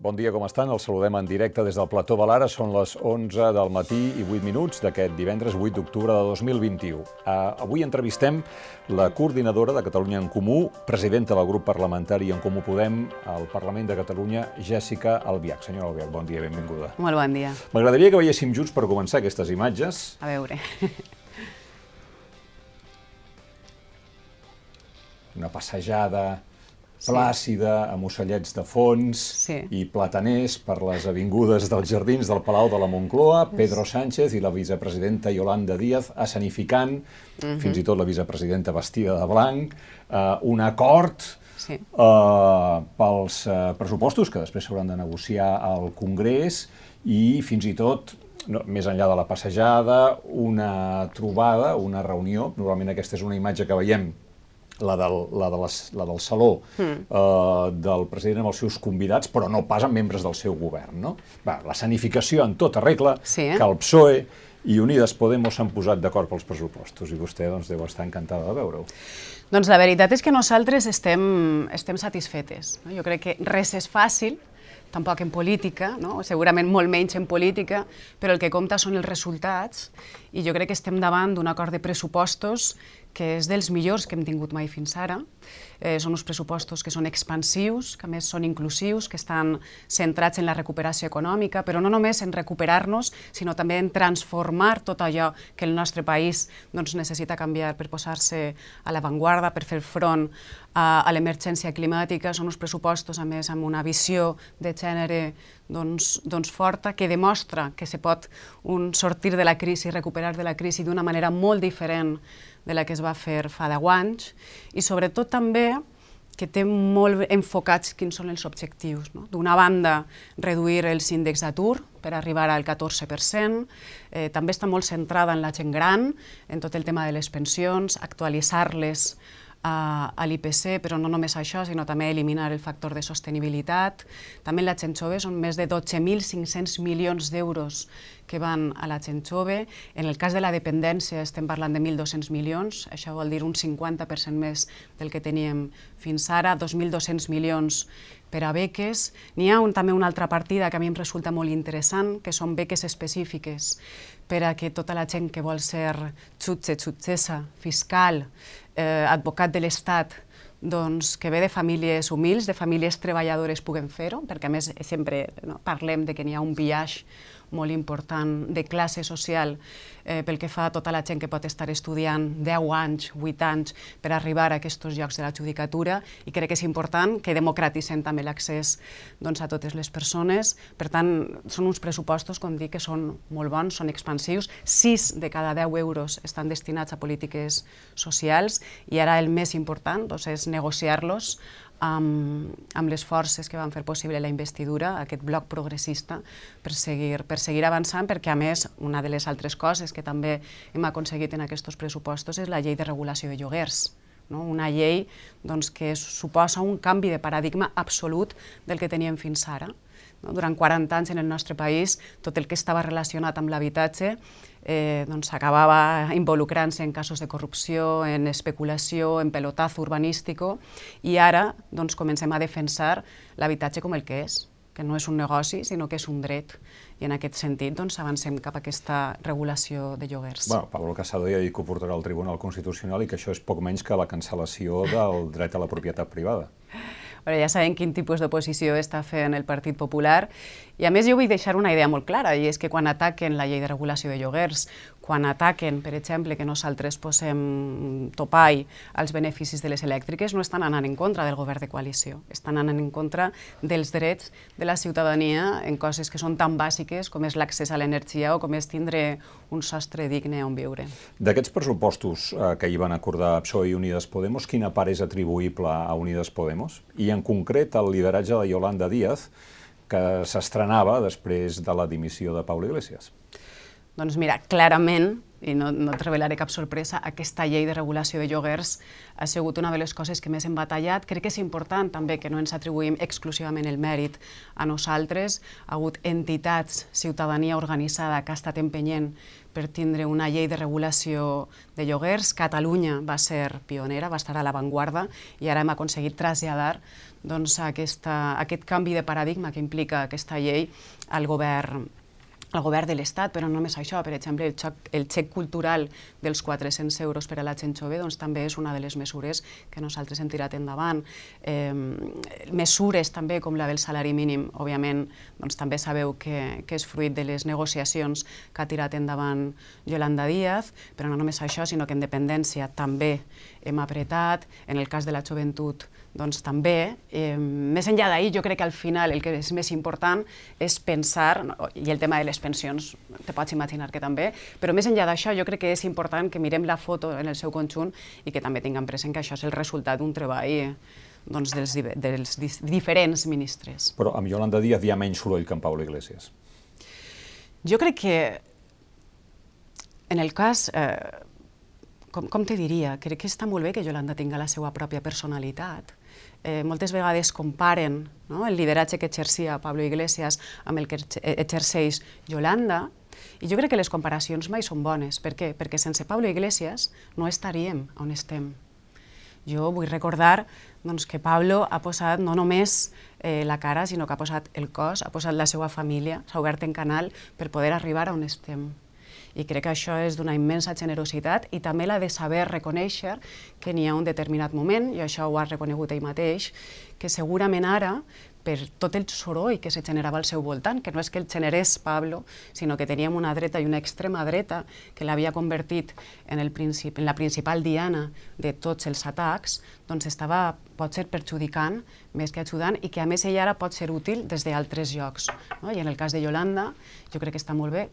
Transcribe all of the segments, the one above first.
Bon dia, com estan? Els saludem en directe des del Plató Balara. Són les 11 del matí i 8 minuts d'aquest divendres 8 d'octubre de 2021. Uh, avui entrevistem la coordinadora de Catalunya en Comú, presidenta del grup parlamentari En Comú Podem al Parlament de Catalunya, Jèssica Albiach. Senyora Albiach, bon dia, benvinguda. Molt bon dia. M'agradaria que veiéssim junts per començar aquestes imatges. A veure. Una passejada plàcida, amb ocellets de fons Sí. i plataners per les avingudes dels jardins del Palau de la Moncloa, Pedro Sánchez i la vicepresidenta Yolanda Díaz escenificant, fins i tot la vicepresidenta vestida de blanc, eh, un acord Sí. eh, pels eh, pressupostos que després s'hauran de negociar al Congrés i fins i tot no, més enllà de la passejada, una trobada, una reunió, normalment aquesta és una imatge que veiem la del, la de les, la del saló Hmm. eh, del president amb els seus convidats, però no pas amb membres del seu govern. No? Va, la sanificació en tota regla, Sí, eh? que el PSOE i Unides Podemos s'han posat d'acord pels pressupostos i vostè doncs, deu estar encantada de veure-ho. Doncs la veritat és que nosaltres estem, estem satisfetes. No? Jo crec que res és fàcil, tampoc en política, no? segurament molt menys en política, però el que compta són els resultats i jo crec que estem davant d'un acord de pressupostos que és dels millors que hem tingut mai fins ara. Eh, són uns pressupostos que són expansius, que més són inclusius, que estan centrats en la recuperació econòmica, però no només en recuperar-nos, sinó també en transformar tot allò que el nostre país doncs, necessita canviar per posar-se a l'avantguarda, per fer front a, a l'emergència climàtica. Són uns pressupostos, a més, amb una visió de gènere doncs, doncs forta, que demostra que se pot un, sortir de la crisi, recuperar de la crisi d'una manera molt diferent de la que es va fer fa 10 anys, i sobretot també que té molt enfocats quins són els objectius. No? D'una banda, reduir els índexs d'atur per arribar al 14%, eh, també està molt centrada en la gent gran, en tot el tema de les pensions, actualitzar-les a, a l'IPC, però no només això, sinó també eliminar el factor de sostenibilitat. També la gent jove són més de 12.500 milions d'euros que van a la gent jove. En el cas de la dependència estem parlant de 1.200 milions, això vol dir un 50% més del que teníem fins ara, 2.200 milions per a beques. N'hi ha un, també una altra partida que a mi em resulta molt interessant, que són beques específiques per a que tota la gent que vol ser jutge, jutgessa, fiscal, eh, advocat de l'Estat, doncs, que ve de famílies humils, de famílies treballadores, puguen fer-ho, perquè a més sempre no, parlem de que n'hi ha un biaix molt important de classe social eh, pel que fa a tota la gent que pot estar estudiant 10 anys, 8 anys per arribar a aquests llocs de la judicatura i crec que és important que democratitzem també l'accés doncs, a totes les persones. Per tant, són uns pressupostos, com dic, que són molt bons, són expansius. 6 de cada 10 euros estan destinats a polítiques socials i ara el més important doncs, és negociar-los amb, amb les forces que van fer possible la investidura, aquest bloc progressista, per seguir, per seguir avançant, perquè a més, una de les altres coses que també hem aconseguit en aquests pressupostos és la llei de regulació de lloguers. No? Una llei doncs, que suposa un canvi de paradigma absolut del que teníem fins ara. No? Durant 40 anys en el nostre país, tot el que estava relacionat amb l'habitatge eh, doncs, acabava involucrant-se en casos de corrupció, en especulació, en pelotazo urbanístico, i ara doncs, comencem a defensar l'habitatge com el que és, que no és un negoci, sinó que és un dret. I en aquest sentit doncs, avancem cap a aquesta regulació de lloguers. Bueno, Pablo Casado ja ha dit que ho portarà al Tribunal Constitucional i que això és poc menys que la cancel·lació del dret a la propietat privada. Però ja sabem quin tipus d'oposició està fent el Partit Popular. I a més jo vull deixar una idea molt clara, i és que quan ataquen la llei de regulació de lloguers, quan ataquen, per exemple, que nosaltres posem topall als beneficis de les elèctriques, no estan anant en contra del govern de coalició, estan anant en contra dels drets de la ciutadania en coses que són tan bàsiques com és l'accés a l'energia o com és tindre un sostre digne on viure. D'aquests pressupostos eh, que hi van acordar PSOE i Unides Podemos, quina part és atribuïble a Unides Podemos? I en concret el lideratge de Yolanda Díaz, que s'estrenava després de la dimissió de Pablo Iglesias. Doncs mira, clarament i no, no et revelaré cap sorpresa, aquesta llei de regulació de lloguers ha sigut una de les coses que més hem batallat. Crec que és important també que no ens atribuïm exclusivament el mèrit a nosaltres. Ha hagut entitats, ciutadania organitzada que ha estat empenyent per tindre una llei de regulació de lloguers. Catalunya va ser pionera, va estar a l'avantguarda i ara hem aconseguit traslladar doncs, aquesta, aquest canvi de paradigma que implica aquesta llei al govern el govern de l'Estat, però no només això, per exemple, el, xoc, el xec cultural dels 400 euros per a la gent jove doncs, també és una de les mesures que nosaltres hem tirat endavant. Eh, mesures també com la del salari mínim, òbviament, doncs, també sabeu que, que és fruit de les negociacions que ha tirat endavant Yolanda Díaz, però no només això, sinó que en dependència també hem apretat, en el cas de la joventut doncs també, eh, més enllà d'ahir, jo crec que al final el que és més important és pensar, i el tema de les pensions, te pots imaginar que també, però més enllà d'això jo crec que és important que mirem la foto en el seu conjunt i que també tinguem present que això és el resultat d'un treball doncs, dels, dels diferents ministres. Però amb Yolanda Díaz hi ha menys soroll que amb Pablo Iglesias. Jo crec que en el cas eh, com, com te diria, crec que està molt bé que Yolanda tinga la seva pròpia personalitat. Eh, moltes vegades comparen no, el lideratge que exercia Pablo Iglesias amb el que exerceix Yolanda, i jo crec que les comparacions mai són bones. Per què? Perquè sense Pablo Iglesias no estaríem on estem. Jo vull recordar doncs, que Pablo ha posat no només eh, la cara, sinó que ha posat el cos, ha posat la seva família, s'ha obert en canal per poder arribar a on estem i crec que això és d'una immensa generositat i també la de saber reconèixer que n'hi ha un determinat moment, i això ho ha reconegut ell mateix, que segurament ara per tot el soroll que se generava al seu voltant, que no és que el generés Pablo, sinó que teníem una dreta i una extrema dreta que l'havia convertit en, el princip en la principal diana de tots els atacs, doncs estava, pot ser perjudicant més que ajudant i que a més ella ara pot ser útil des d'altres llocs. No? I en el cas de Yolanda, jo crec que està molt bé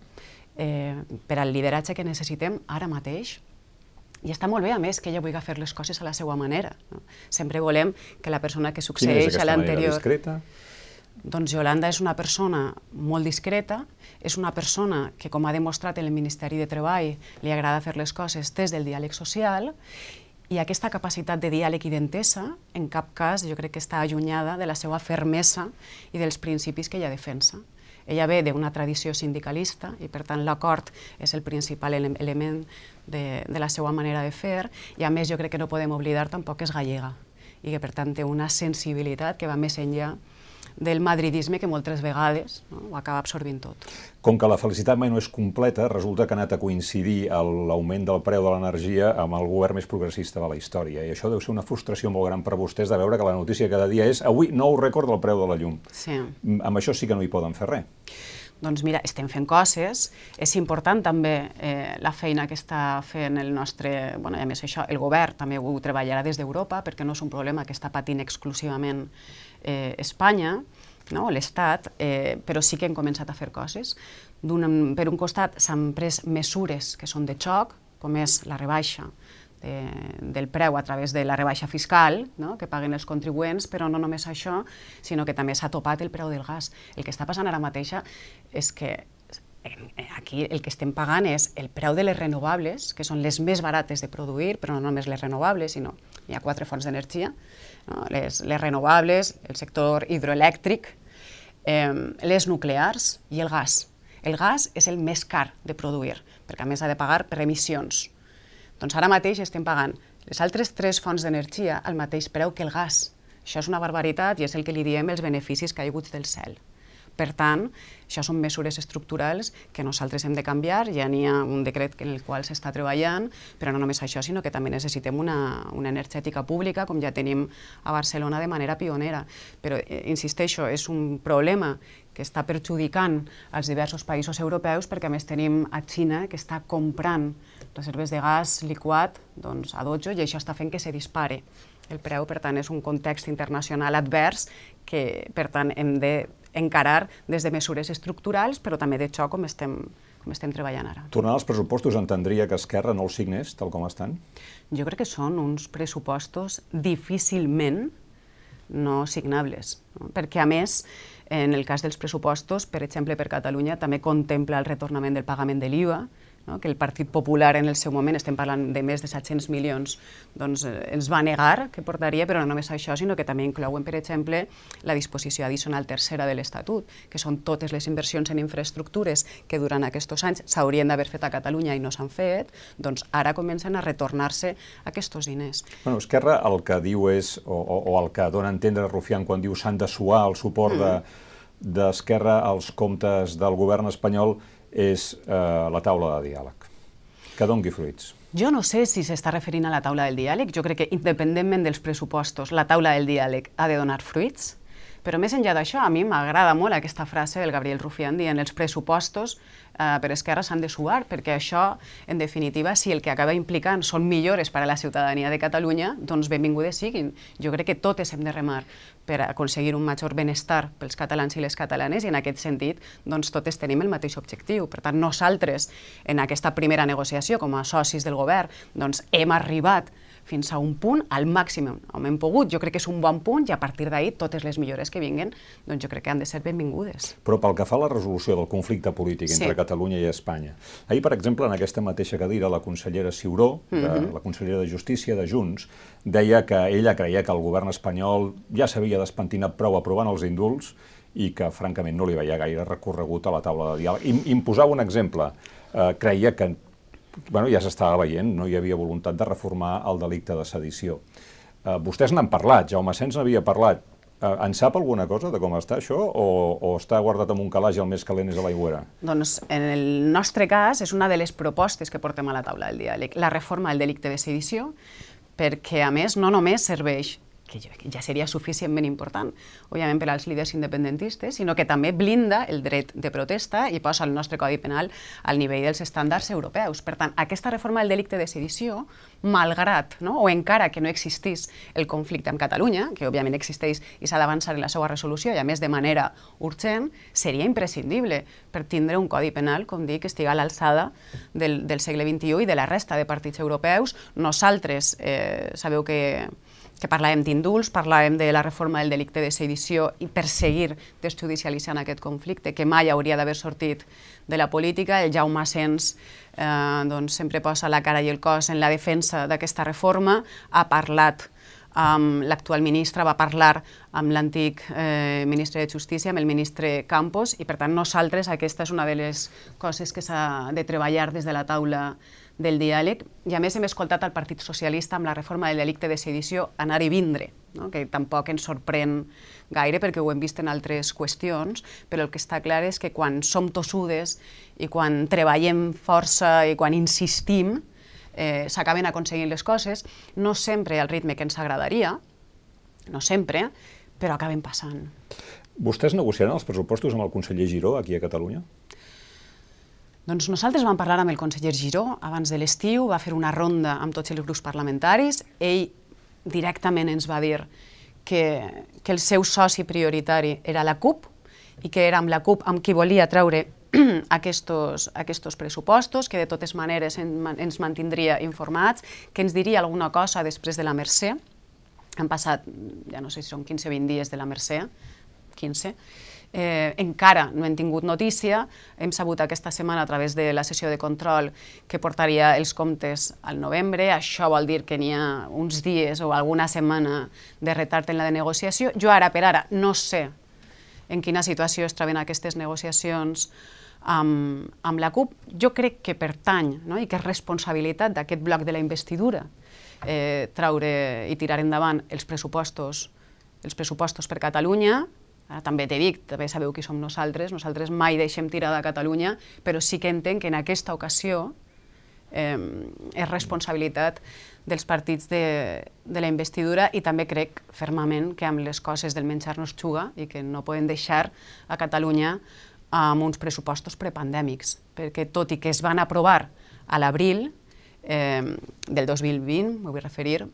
eh, per al lideratge que necessitem ara mateix. I està molt bé, a més, que ella vulgui fer les coses a la seva manera. No? Sempre volem que la persona que succeeix a l'anterior... discreta? Doncs Yolanda és una persona molt discreta, és una persona que, com ha demostrat en el Ministeri de Treball, li agrada fer les coses des del diàleg social, i aquesta capacitat de diàleg i d'entesa, en cap cas, jo crec que està allunyada de la seva fermesa i dels principis que ella defensa. Ella ve d'una tradició sindicalista i, per tant, l'acord és el principal ele element de, de la seva manera de fer i, a més, jo crec que no podem oblidar tampoc que és gallega i que, per tant, té una sensibilitat que va més enllà del madridisme que moltes vegades no, ho acaba absorbint tot. Com que la felicitat mai no és completa, resulta que ha anat a coincidir l'augment del preu de l'energia amb el govern més progressista de la història. I això deu ser una frustració molt gran per vostès de veure que la notícia cada dia és avui nou rècord del preu de la llum. Sí. Amb això sí que no hi poden fer res. Doncs mira, estem fent coses, és important també eh, la feina que està fent el nostre, bueno, a més això, el govern també ho treballarà des d'Europa, perquè no és un problema que està patint exclusivament eh, Espanya, no? l'Estat, eh, però sí que hem començat a fer coses. Un, per un costat s'han pres mesures que són de xoc, com és la rebaixa de, del preu a través de la rebaixa fiscal no? que paguen els contribuents, però no només això, sinó que també s'ha topat el preu del gas. El que està passant ara mateixa és que aquí el que estem pagant és el preu de les renovables, que són les més barates de produir, però no només les renovables, sinó hi ha quatre fonts d'energia, no? les, les renovables, el sector hidroelèctric, eh, les nuclears i el gas. El gas és el més car de produir, perquè a més ha de pagar per emissions. Doncs ara mateix estem pagant les altres tres fonts d'energia al mateix preu que el gas. Això és una barbaritat i és el que li diem els beneficis caiguts del cel. Per tant, això són mesures estructurals que nosaltres hem de canviar, ja n'hi ha un decret en el qual s'està treballant, però no només això, sinó que també necessitem una, una energètica pública, com ja tenim a Barcelona de manera pionera. Però, eh, insisteixo, és un problema que està perjudicant als diversos països europeus perquè a més tenim a Xina que està comprant reserves de gas liquat doncs, a dojo i això està fent que se dispare el preu, per tant és un context internacional advers que per tant hem d'encarar des de mesures estructurals però també de xoc com estem, com estem treballant ara. Tornant als pressupostos, entendria que Esquerra no els signés tal com estan? Jo crec que són uns pressupostos difícilment no signables, no? perquè a més en el cas dels pressupostos, per exemple per Catalunya, també contempla el retornament del pagament de l'IVA, no? que el Partit Popular en el seu moment, estem parlant de més de 700 milions, doncs eh, ens va negar que portaria, però no només això, sinó que també inclouen, per exemple, la disposició addicional tercera de l'Estatut, que són totes les inversions en infraestructures que durant aquests anys s'haurien d'haver fet a Catalunya i no s'han fet, doncs ara comencen a retornar-se aquests diners. Bueno, Esquerra el que diu és, o, o, o el que dona a entendre Rufián quan diu s'han de suar el suport mm. d'Esquerra de, als comptes del govern espanyol és eh, la taula de diàleg. Que dongui fruits. Jo no sé si s'està referint a la taula del diàleg. Jo crec que, independentment dels pressupostos, la taula del diàleg ha de donar fruits. Però més enllà d'això, a mi m'agrada molt aquesta frase del Gabriel Rufián dient els pressupostos eh, per Esquerra s'han de suar, perquè això, en definitiva, si el que acaba implicant són millores per a la ciutadania de Catalunya, doncs benvingudes siguin. Jo crec que totes hem de remar per aconseguir un major benestar pels catalans i les catalanes i en aquest sentit doncs, totes tenim el mateix objectiu. Per tant, nosaltres, en aquesta primera negociació com a socis del govern, doncs, hem arribat fins a un punt, al màxim on hem pogut. Jo crec que és un bon punt i a partir d'ahir totes les millores que vinguen doncs jo crec que han de ser benvingudes. Però pel que fa a la resolució del conflicte polític entre sí. Catalunya i Espanya, ahir, per exemple, en aquesta mateixa cadira, la consellera Ciuró, de, mhm. -huh. la consellera de Justícia de Junts, deia que ella creia que el govern espanyol ja s'havia despentinat prou aprovant els indults i que, francament, no li veia gaire recorregut a la taula de diàleg. I, imposava un exemple. Eh, creia que bueno, ja s'estava veient, no hi havia voluntat de reformar el delicte de sedició. Eh, vostès n'han parlat, Jaume Sens n'havia parlat. Eh, en sap alguna cosa de com està això o, o està guardat en un calaix i el més calent és a l'aigüera? Doncs en el nostre cas és una de les propostes que portem a la taula del diàleg, la reforma del delicte de sedició, perquè a més no només serveix que ja seria suficientment important, òbviament per als líders independentistes, sinó que també blinda el dret de protesta i posa el nostre Codi Penal al nivell dels estàndards europeus. Per tant, aquesta reforma del delicte de sedició, malgrat, no, o encara que no existís el conflicte amb Catalunya, que òbviament existeix i s'ha d'avançar en la seva resolució, i a més de manera urgent, seria imprescindible per tindre un Codi Penal, com dic, que estigui a l'alçada del, del segle XXI i de la resta de partits europeus. Nosaltres, eh, sabeu que que parlàvem d'indults, parlàvem de la reforma del delicte de sedició i perseguir desjudicialitzant aquest conflicte, que mai hauria d'haver sortit de la política. El Jaume Sens eh, doncs, sempre posa la cara i el cos en la defensa d'aquesta reforma, ha parlat amb l'actual ministre, va parlar amb l'antic eh, ministre de Justícia, amb el ministre Campos, i per tant nosaltres aquesta és una de les coses que s'ha de treballar des de la taula del diàleg, i a més hem escoltat el Partit Socialista amb la reforma del delicte de sedició anar i vindre, no? que tampoc ens sorprèn gaire perquè ho hem vist en altres qüestions, però el que està clar és que quan som tossudes i quan treballem força i quan insistim, eh, s'acaben aconseguint les coses, no sempre al ritme que ens agradaria, no sempre, però acaben passant. Vostès negociaran els pressupostos amb el conseller Giró aquí a Catalunya? Doncs nosaltres vam parlar amb el conseller Giró abans de l'estiu, va fer una ronda amb tots els grups parlamentaris, ell directament ens va dir que, que el seu soci prioritari era la CUP i que era amb la CUP amb qui volia treure aquests, aquests pressupostos, que de totes maneres ens mantindria informats, que ens diria alguna cosa després de la Mercè. Han passat, ja no sé si són 15 o 20 dies de la Mercè, 15, eh, encara no hem tingut notícia. Hem sabut aquesta setmana a través de la sessió de control que portaria els comptes al novembre. Això vol dir que n'hi ha uns dies o alguna setmana de retard en la de negociació. Jo ara per ara no sé en quina situació es troben aquestes negociacions amb, amb la CUP. Jo crec que pertany no? i que és responsabilitat d'aquest bloc de la investidura eh, traure i tirar endavant els pressupostos els pressupostos per Catalunya, Ara també t'he dit, també sabeu qui som nosaltres, nosaltres mai deixem tirada a Catalunya, però sí que entenc que en aquesta ocasió eh, és responsabilitat dels partits de, de la investidura i també crec fermament que amb les coses del menjar no es juga i que no poden deixar a Catalunya amb uns pressupostos prepandèmics, perquè tot i que es van aprovar a l'abril eh, del 2020, m'ho vull referir,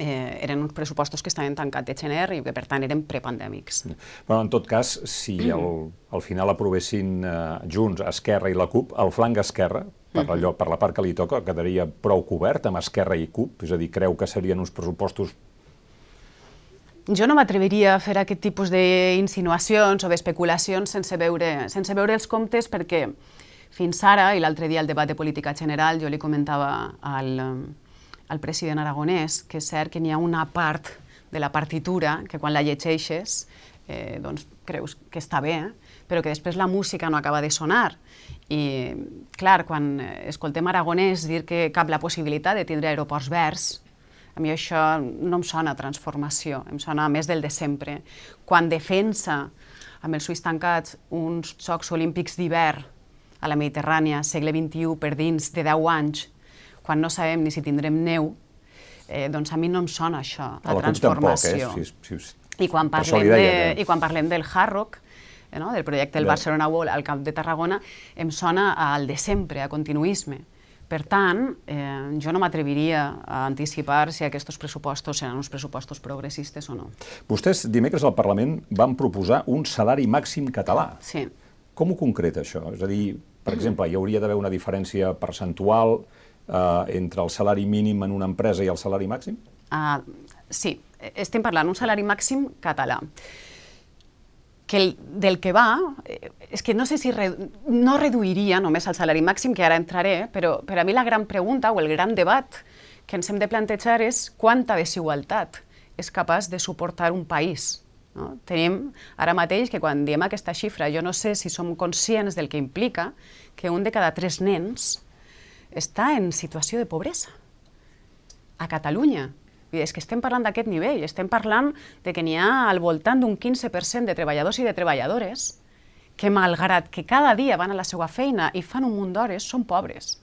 eh, eren uns pressupostos que estaven tancats de gener i que per tant eren prepandèmics. Bueno, en tot cas, si el, al final aprovessin eh, Junts, Esquerra i la CUP, el flanc Esquerra, per, allò, per la part que li toca, quedaria prou cobert amb Esquerra i CUP? És a dir, creu que serien uns pressupostos jo no m'atreviria a fer aquest tipus d'insinuacions o d'especulacions sense veure, sense veure els comptes perquè Fins ara, i l'altre dia al debat de política general, jo li comentava al, al president aragonès que és cert que n'hi ha una part de la partitura que quan la llegeixes eh, doncs creus que està bé, eh? Però que després la música no acaba de sonar. I, clar, quan escoltem aragonès dir que cap la possibilitat de tindre aeroports verds, a mi això no em sona transformació, em sona més del de sempre. Quan defensa amb els ulls tancats uns Jocs Olímpics d'hivern a la Mediterrània, segle XXI, per dins de 10 anys, quan no sabem ni si tindrem neu, eh, doncs a mi no em sona això, la, la transformació. Tampoc, eh? si, si, si, I quan parlem, de, i quan parlem del hard rock, no? del projecte del Barcelona World al Camp de Tarragona, em sona al de sempre, a continuisme. Per tant, eh, jo no m'atreviria a anticipar si aquests pressupostos seran uns pressupostos progressistes o no. Vostès dimecres al Parlament van proposar un salari màxim català. Sí. Com ho concreta això? És a dir, per exemple, hi hauria d'haver una diferència percentual eh, entre el salari mínim en una empresa i el salari màxim? Uh, sí, estem parlant d'un salari màxim català que el, del que va, eh, és que no sé si re, no reduiria només el salari màxim, que ara entraré, però per a mi la gran pregunta o el gran debat que ens hem de plantejar és quanta desigualtat és capaç de suportar un país. No? Tenim ara mateix que quan diem aquesta xifra, jo no sé si som conscients del que implica que un de cada tres nens està en situació de pobresa. A Catalunya, és que estem parlant d'aquest nivell, estem parlant de que n'hi ha al voltant d'un 15% de treballadors i de treballadores que, malgrat que cada dia van a la seva feina i fan un munt d'hores, són pobres.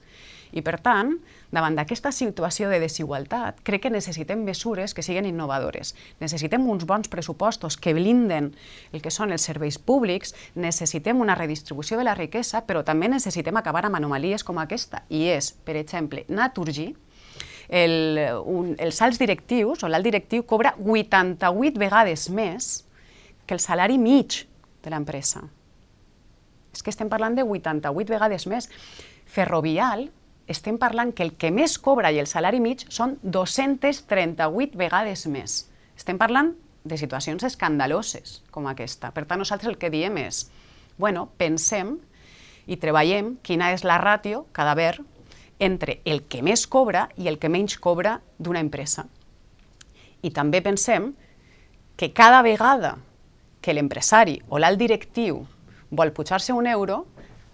I, per tant, davant d'aquesta situació de desigualtat, crec que necessitem mesures que siguin innovadores. Necessitem uns bons pressupostos que blinden el que són els serveis públics, necessitem una redistribució de la riquesa, però també necessitem acabar amb anomalies com aquesta. I és, per exemple, Naturgy, el, un, els alts directius o l'alt directiu cobra 88 vegades més que el salari mig de l'empresa. És que estem parlant de 88 vegades més. Ferrovial, estem parlant que el que més cobra i el salari mig són 238 vegades més. Estem parlant de situacions escandaloses com aquesta. Per tant, nosaltres el que diem és, bueno, pensem i treballem quina és la ràtio cada ver entre el que més cobra i el que menys cobra d'una empresa. I també pensem que cada vegada que l'empresari o l'alt directiu vol pujar-se un euro,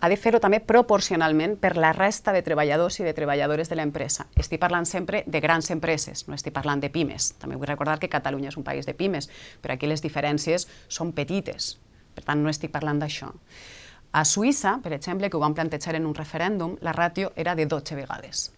ha de fer-ho també proporcionalment per la resta de treballadors i de treballadores de l'empresa. Estic parlant sempre de grans empreses, no estic parlant de pimes. També vull recordar que Catalunya és un país de pimes, però aquí les diferències són petites. Per tant, no estic parlant d'això. A Suïssa, per exemple, que ho van plantejar en un referèndum, la ràtio era de 12 vegades.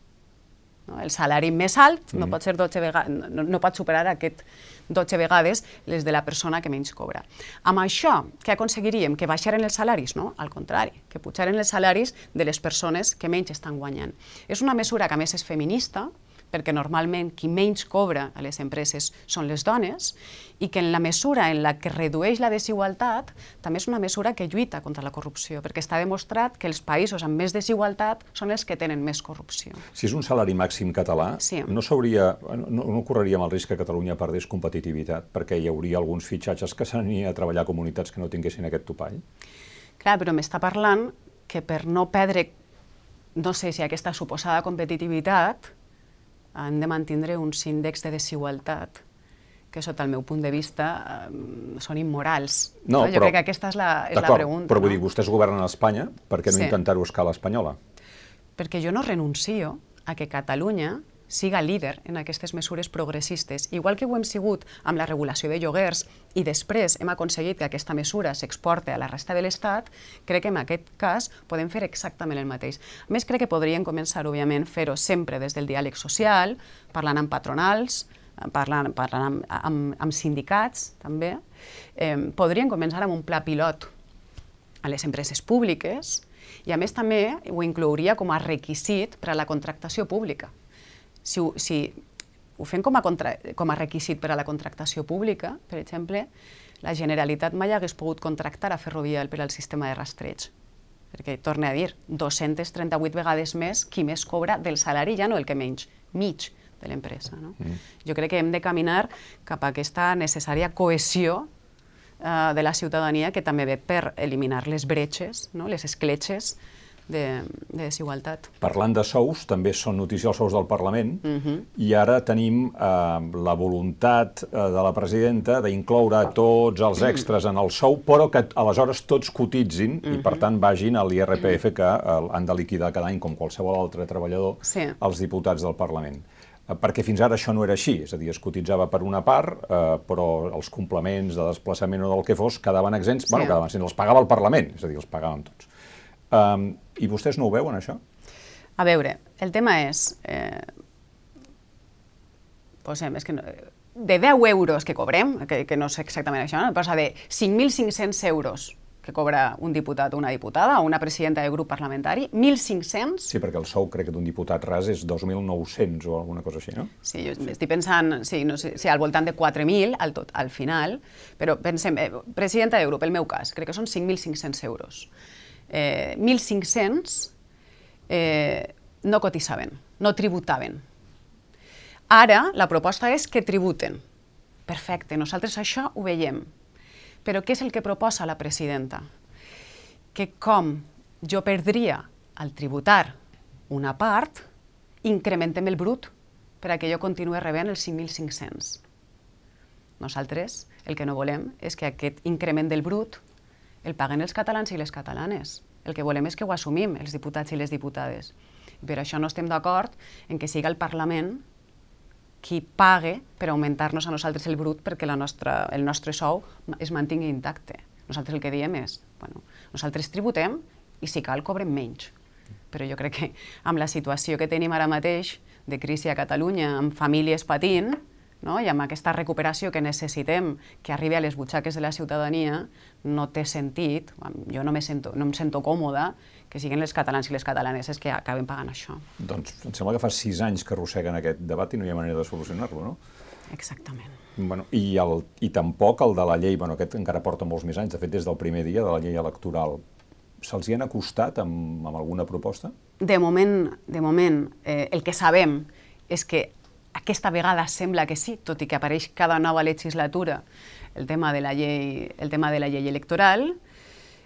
No? El salari més alt no, mm. pot ser 12 vegades, no, no pot superar aquest 12 vegades les de la persona que menys cobra. Amb això, què aconseguiríem? Que baixaren els salaris? No, al contrari, que pujaren els salaris de les persones que menys estan guanyant. És una mesura que a més és feminista, perquè normalment qui menys cobra a les empreses són les dones, i que en la mesura en la que redueix la desigualtat també és una mesura que lluita contra la corrupció, perquè està demostrat que els països amb més desigualtat són els que tenen més corrupció. Si és un salari màxim català, sí. no, no, no correríem el risc que Catalunya perdés competitivitat, perquè hi hauria alguns fitxatges que s'anien a treballar a comunitats que no tinguessin aquest topall? Clar, però m'està parlant que per no perdre, no sé si aquesta suposada competitivitat, han de mantindre uns índexs de desigualtat que sota el meu punt de vista eh, són immorals. No, no? Jo però, crec que aquesta és la, és la pregunta. Però vull no? dir, vostès governen a Espanya, per què no sí. intentar-ho a escala espanyola? Perquè jo no renuncio a que Catalunya siga líder en aquestes mesures progressistes, igual que ho hem sigut amb la regulació de lloguers i després hem aconseguit que aquesta mesura s'exporte a la resta de l'Estat, crec que en aquest cas podem fer exactament el mateix. A més, crec que podrien començar, òbviament, fer-ho sempre des del diàleg social, parlant amb patronals, parlant, parlant amb, amb, amb sindicats, també. Eh, podrien començar amb un pla pilot a les empreses públiques i, a més, també ho inclouria com a requisit per a la contractació pública si, si ho fem com a, contra, com a requisit per a la contractació pública, per exemple, la Generalitat mai hagués pogut contractar a Ferrovial per al sistema de rastreig. Perquè, torne a dir, 238 vegades més qui més cobra del salari, ja no el que menys, mig de l'empresa. No? Mm. Jo crec que hem de caminar cap a aquesta necessària cohesió uh, de la ciutadania que també ve per eliminar les bretxes, no? les escletxes de, de desigualtat. Parlant de sous, també són notícia els sous del Parlament, uh -huh. i ara tenim eh, la voluntat eh, de la presidenta d'incloure tots els extras en el sou, però que aleshores tots cotitzin uh -huh. i, per tant, vagin a l'IRPF que eh, han de liquidar cada any, com qualsevol altre treballador, Sí. els diputats del Parlament. Eh, Perquè fins ara això no era així, és a dir, es cotitzava per una part, eh, però els complements de desplaçament o del que fos quedaven exempts, sí. bueno, quedaven, els pagava el Parlament, és a dir, els pagàvem tots. Um, I vostès no ho veuen, això? A veure, el tema és... Eh, posem, és que no, de 10 euros que cobrem, que, que no sé exactament això, no? passa de 5.500 euros que cobra un diputat o una diputada o una presidenta de grup parlamentari, 1.500 Sí, perquè el sou crec que d'un diputat ras és 2.900 o alguna cosa així, no? Sí, jo estic pensant, sí, no sé, sí, al voltant de 4.000 al, tot, al final, però pensem, eh, presidenta de grup, el meu cas, crec que són 5.500 euros. Eh, 1.500 eh, no cotitzaven, no tributaven. Ara la proposta és que tributen. Perfecte, nosaltres això ho veiem. Però què és el que proposa la presidenta? Que com jo perdria al tributar una part, incrementem el brut per a que jo continuï rebent els 5.500. Nosaltres el que no volem és que aquest increment del brut el paguen els catalans i les catalanes. El que volem és que ho assumim, els diputats i les diputades. Per això no estem d'acord en que siga el Parlament qui pague per augmentar-nos a nosaltres el brut perquè la nostra, el nostre sou es mantingui intacte. Nosaltres el que diem és, bueno, nosaltres tributem i si cal cobrem menys. Però jo crec que amb la situació que tenim ara mateix de crisi a Catalunya, amb famílies patint, no? i amb aquesta recuperació que necessitem que arribi a les butxaques de la ciutadania, no té sentit, jo no, me sento, no em sento còmoda que siguin els catalans i les catalanes que acaben pagant això. Doncs em sembla que fa sis anys que arrosseguen aquest debat i no hi ha manera de solucionar-lo, no? Exactament. Bueno, i, el, I tampoc el de la llei, bueno, aquest encara porta molts més anys, de fet des del primer dia de la llei electoral. Se'ls hi han acostat amb, amb alguna proposta? De moment, de moment eh, el que sabem és que aquesta vegada sembla que sí, tot i que apareix cada nova legislatura el tema de la llei, el tema de la llei electoral,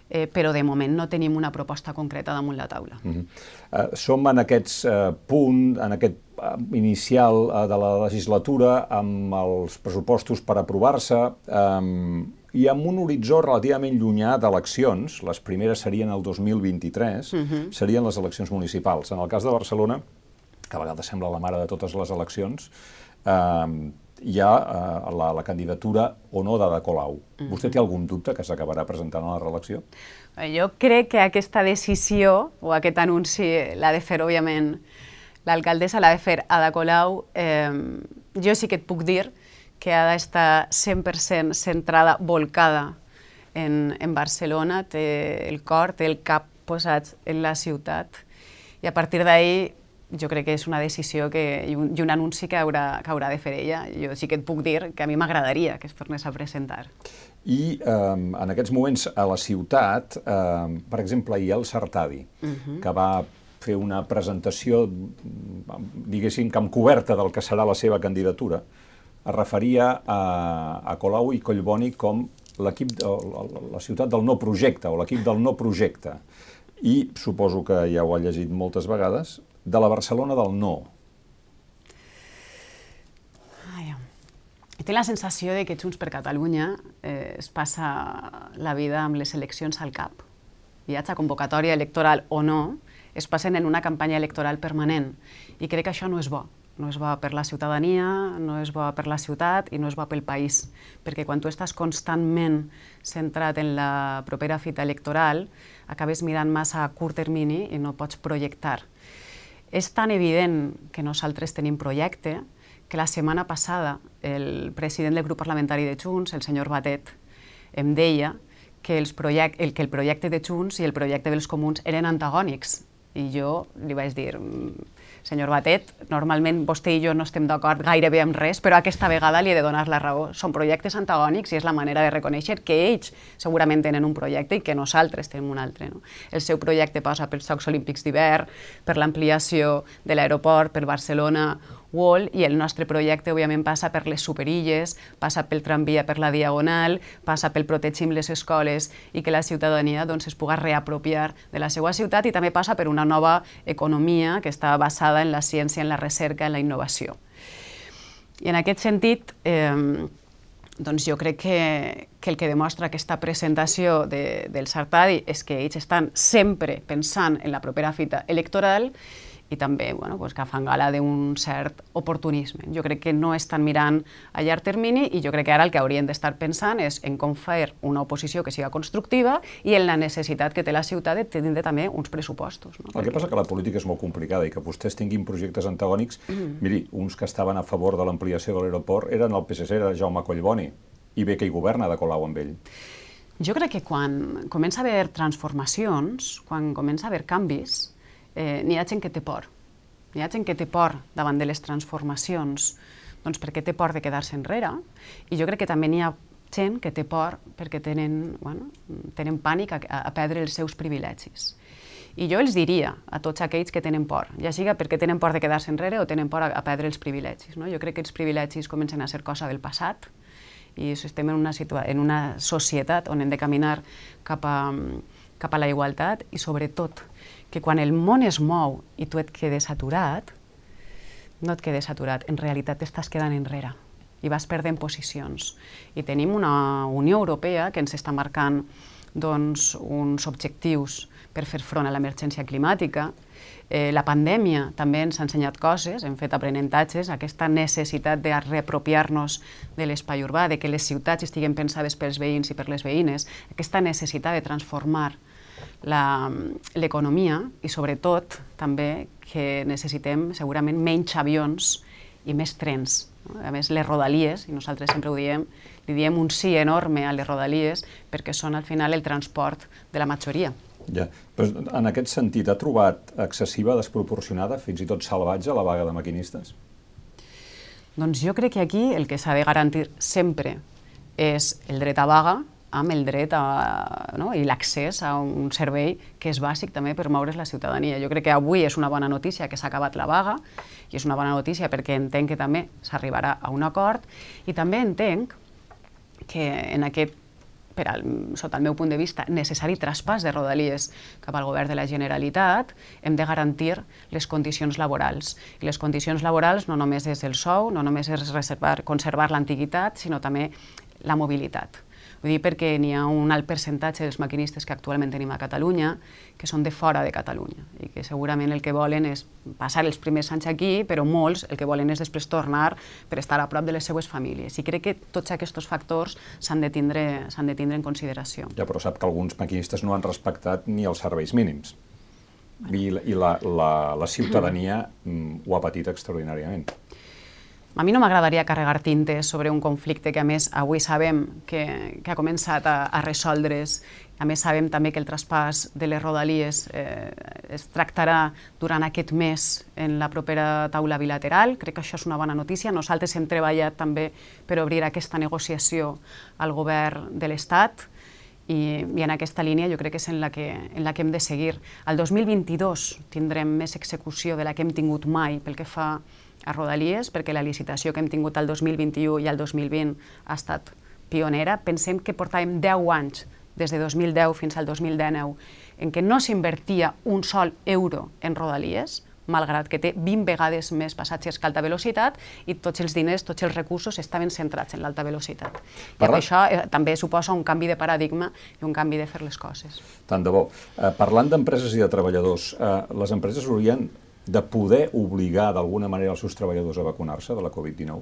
eh, però de moment no tenim una proposta concreta damunt la taula. Uh -huh. uh, som en aquest uh, punt, en aquest uh, inicial uh, de la legislatura, amb els pressupostos per aprovar-se, um, i amb un horitzó relativament llunyà d'eleccions, les primeres serien el 2023, uh -huh. serien les eleccions municipals. En el cas de Barcelona, que a vegades sembla la mare de totes les eleccions, eh, hi ha eh, la, la candidatura o no d'Ada Colau. Mm -hmm. Vostè té algun dubte que s'acabarà presentant a la reelecció? Jo crec que aquesta decisió, o aquest anunci, l'ha de fer, òbviament, l'alcaldessa l'ha de fer Ada Colau. Eh, jo sí que et puc dir que ha d'estar 100% centrada, volcada en, en Barcelona, té el cor, té el cap posat en la ciutat, i a partir d'ahir jo crec que és una decisió que, i, un, i un anunci que haurà, que haurà de fer ella. Jo sí que et puc dir que a mi m'agradaria que es tornés a presentar. I eh, en aquests moments a la ciutat, eh, per exemple, hi ha el Sartadi, uh -huh. que va fer una presentació, diguéssim, que amb coberta del que serà la seva candidatura, es referia a, a Colau i Collboni com l'equip, la ciutat del no projecte, o l'equip del no projecte. I suposo que ja ho ha llegit moltes vegades, de la Barcelona del no. Ai, tinc la sensació de que Junts per Catalunya eh, es passa la vida amb les eleccions al cap. Hi hagi convocatòria electoral o no, es passen en una campanya electoral permanent. I crec que això no és bo. No és bo per la ciutadania, no és bo per la ciutat i no és bo pel país. Perquè quan tu estàs constantment centrat en la propera fita electoral, acabes mirant massa a curt termini i no pots projectar. És tan evident que nosaltres tenim projecte que la setmana passada el president del grup parlamentari de Junts, el senyor Batet, em deia que, els project, el, que el projecte de Junts i el projecte dels comuns eren antagònics. I jo li vaig dir, senyor Batet, normalment vostè i jo no estem d'acord gairebé amb res, però aquesta vegada li he de donar la raó. Són projectes antagònics i és la manera de reconèixer que ells segurament tenen un projecte i que nosaltres tenim un altre. No? El seu projecte passa pels Jocs Olímpics d'hivern, per l'ampliació de l'aeroport, per Barcelona Wall i el nostre projecte, òbviament, passa per les superilles, passa pel tramvia per la Diagonal, passa pel protegim les escoles i que la ciutadania doncs, es pugui reapropiar de la seva ciutat i també passa per una nova economia que està basada en la ciència, en la recerca, en la innovació. I en aquest sentit, eh, doncs jo crec que, que el que demostra aquesta presentació de, del Sartadi és que ells estan sempre pensant en la propera fita electoral i també bueno, pues que fan gala d'un cert oportunisme. Jo crec que no estan mirant a llarg termini i jo crec que ara el que haurien d'estar pensant és en com fer una oposició que siga constructiva i en la necessitat que té la ciutat de tindre també uns pressupostos. No? El que passa que la política és molt complicada i que vostès tinguin projectes antagònics, mm. miri, uns que estaven a favor de l'ampliació de l'aeroport eren el PSC, era Jaume Collboni, i bé que hi governa de Colau amb ell. Jo crec que quan comença a haver transformacions, quan comença a haver canvis, eh, n'hi ha gent que té por. N'hi ha gent que té por davant de les transformacions, doncs perquè té por de quedar-se enrere, i jo crec que també n'hi ha gent que té por perquè tenen, bueno, tenen pànic a, a perdre els seus privilegis. I jo els diria a tots aquells que tenen por, ja siga perquè tenen por de quedar-se enrere o tenen por a, a perdre els privilegis. No? Jo crec que els privilegis comencen a ser cosa del passat i estem en una, en una societat on hem de caminar cap a, cap a la igualtat i sobretot que quan el món es mou i tu et quedes aturat, no et quedes aturat, en realitat t'estàs quedant enrere i vas perdent posicions. I tenim una Unió Europea que ens està marcant doncs, uns objectius per fer front a l'emergència climàtica. Eh, la pandèmia també ens ha ensenyat coses, hem fet aprenentatges, aquesta necessitat de reapropiar-nos de l'espai urbà, de que les ciutats estiguen pensades pels veïns i per les veïnes, aquesta necessitat de transformar l'economia i sobretot també que necessitem segurament menys avions i més trens. A més, les rodalies, i nosaltres sempre ho diem, li diem un sí enorme a les rodalies perquè són al final el transport de la majoria. Ja. Però en aquest sentit, ha trobat excessiva, desproporcionada, fins i tot salvatge, la vaga de maquinistes? Doncs jo crec que aquí el que s'ha de garantir sempre és el dret a vaga, amb el dret a, no, i l'accés a un servei que és bàsic també per moure's la ciutadania. Jo crec que avui és una bona notícia que s'ha acabat la vaga i és una bona notícia perquè entenc que també s'arribarà a un acord i també entenc que en aquest per al, sota el meu punt de vista, necessari traspàs de Rodalies cap al govern de la Generalitat, hem de garantir les condicions laborals. I les condicions laborals no només és el sou, no només és reservar, conservar l'antiguitat, sinó també la mobilitat. Vull dir perquè n'hi ha un alt percentatge dels maquinistes que actualment tenim a Catalunya que són de fora de Catalunya i que segurament el que volen és passar els primers anys aquí, però molts el que volen és després tornar per estar a prop de les seues famílies. I crec que tots aquests factors s'han de, tindre, de tindre en consideració. Ja, però sap que alguns maquinistes no han respectat ni els serveis mínims. I, i la, la, la ciutadania mm, ho ha patit extraordinàriament. A mi no m'agradaria carregar tintes sobre un conflicte que, a més, avui sabem que, que ha començat a, a resoldre's. A més, sabem també que el traspàs de les rodalies eh, es tractarà durant aquest mes en la propera taula bilateral. Crec que això és una bona notícia. Nosaltres hem treballat també per obrir aquesta negociació al govern de l'Estat i, i en aquesta línia jo crec que és en la que, en la que hem de seguir. El 2022 tindrem més execució de la que hem tingut mai pel que fa a Rodalies, perquè la licitació que hem tingut el 2021 i el 2020 ha estat pionera. Pensem que portàvem 10 anys, des de 2010 fins al 2019, en què no s'invertia un sol euro en Rodalies, malgrat que té 20 vegades més passatges que alta velocitat i tots els diners, tots els recursos estaven centrats en l'alta velocitat. Parla... I això eh, també suposa un canvi de paradigma i un canvi de fer les coses. Tant de bo. Eh, parlant d'empreses i de treballadors, eh, les empreses haurien de poder obligar d'alguna manera els seus treballadors a vacunar-se de la Covid-19?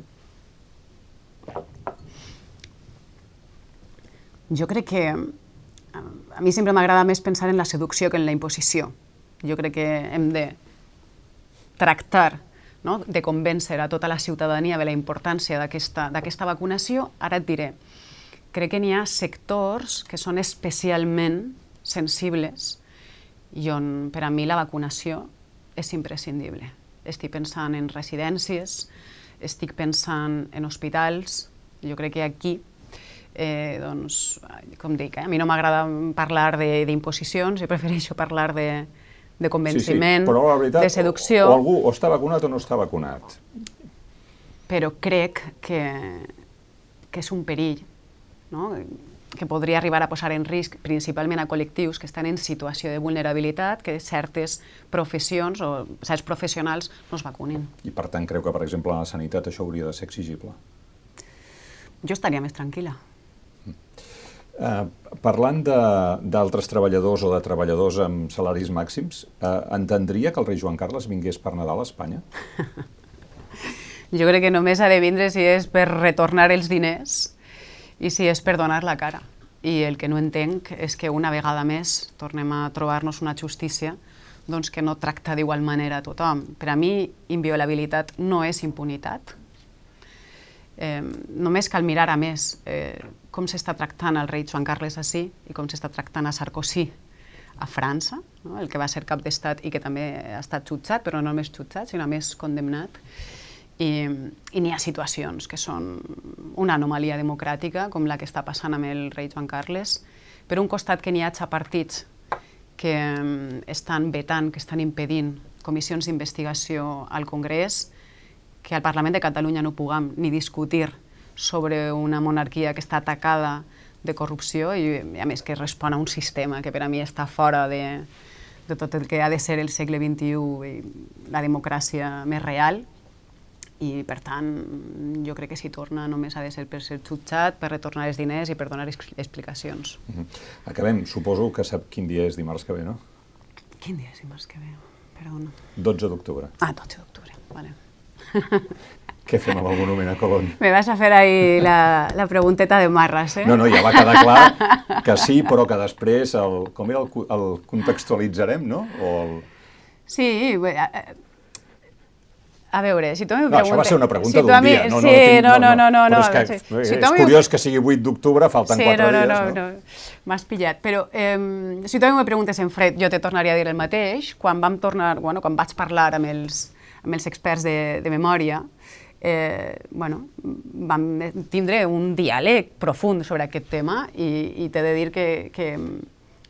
Jo crec que a mi sempre m'agrada més pensar en la seducció que en la imposició. Jo crec que hem de tractar no? de convèncer a tota la ciutadania de la importància d'aquesta vacunació. Ara et diré, crec que n'hi ha sectors que són especialment sensibles i on per a mi la vacunació és imprescindible. Estic pensant en residències, estic pensant en hospitals, jo crec que aquí eh, doncs, com dic, eh, a mi no m'agrada parlar d'imposicions, jo prefereixo parlar de, de convenciment, sí, sí. Però la veritat, de seducció... O, o algú o està vacunat o no està vacunat. però crec que, que és un perill, no? Que podria arribar a posar en risc principalment a col·lectius que estan en situació de vulnerabilitat, que certes professions o certs professionals no es vacunin. I per tant creu que, per exemple, a la sanitat això hauria de ser exigible? Jo estaria més tranquil·la. Uh, parlant d'altres treballadors o de treballadors amb salaris màxims, uh, entendria que el rei Joan Carles vingués per Nadal a Espanya? jo crec que només ha de vindre si és per retornar els diners i si és per donar la cara. I el que no entenc és que una vegada més tornem a trobar-nos una justícia doncs, que no tracta d'igual manera a tothom. Per a mi, inviolabilitat no és impunitat. Eh, només cal mirar a més eh, com s'està tractant el rei Joan Carles així i com s'està tractant a Sarkozy a França, no? el que va ser cap d'estat i que també ha estat jutjat, però no només jutjat, sinó més condemnat i, i n'hi ha situacions que són una anomalia democràtica, com la que està passant amb el rei Joan Carles. Per un costat que n'hi hagi partits que mm, estan vetant, que estan impedint comissions d'investigació al Congrés, que al Parlament de Catalunya no puguem ni discutir sobre una monarquia que està atacada de corrupció i, a més, que respon a un sistema que per a mi està fora de, de tot el que ha de ser el segle XXI i la democràcia més real i per tant jo crec que si torna només ha de ser per ser jutjat, per retornar els diners i per donar explicacions. Uh -huh. Acabem, suposo que sap quin dia és dimarts que ve, no? Quin dia és dimarts que ve? Perdona. 12 d'octubre. Ah, 12 d'octubre, vale. Què fem amb el monument a Colón? Me vas a fer ahí la, la pregunteta de marras, eh? No, no, ja va quedar clar que sí, però que després, el, com era, el, el contextualitzarem, no? O el... Sí, bé, a veure, si tu preguntes... No, això va ser una pregunta si d'un dia. No, sí, no, no, no, no, no, no, és, que, sí. si és curiós que sigui 8 d'octubre, falten sí, 4 no, no, dies, no? no, no. M'has pillat. Però eh, si tu em preguntes en fred, jo te tornaria a dir el mateix. Quan vam tornar, bueno, quan vaig parlar amb els, amb els experts de, de memòria, eh, bueno, vam tindre un diàleg profund sobre aquest tema i, i t'he de dir que, que,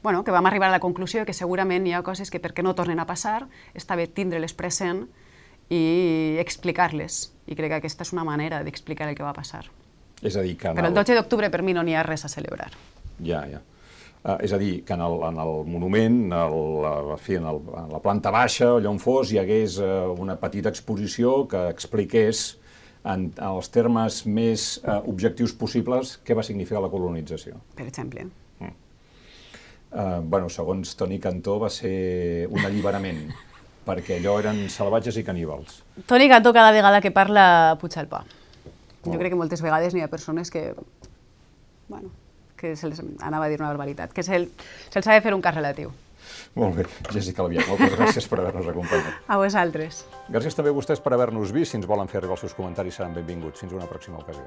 bueno, que vam arribar a la conclusió que segurament hi ha coses que perquè no tornen a passar està bé tindre-les present i explicar-les. I crec que aquesta és una manera d'explicar el que va passar. És a dir, que... Però el 12 d'octubre per mi no n'hi ha res a celebrar. Ja, ja. Uh, és a dir, que en el, en el monument, el, en, fi, en, el, en la planta baixa, allà on fos, hi hagués uh, una petita exposició que expliqués en, en els termes més uh, objectius possibles què va significar la colonització. Per exemple. Mm. Uh, bueno, segons Toni Cantó va ser un alliberament perquè allò eren salvatges i caníbals. Toni Cantó cada vegada que parla puja el pa. Oh. Jo crec que moltes vegades n'hi ha persones que, bueno, que se'ls anava a dir una barbaritat, que se'ls se ha de fer un cas relatiu. Molt bé. Jessica Albiach, moltes gràcies per haver-nos acompanyat. A vosaltres. Gràcies també a vostès per haver-nos vist. Si ens volen fer arribar els seus comentaris seran benvinguts. Fins una pròxima ocasió.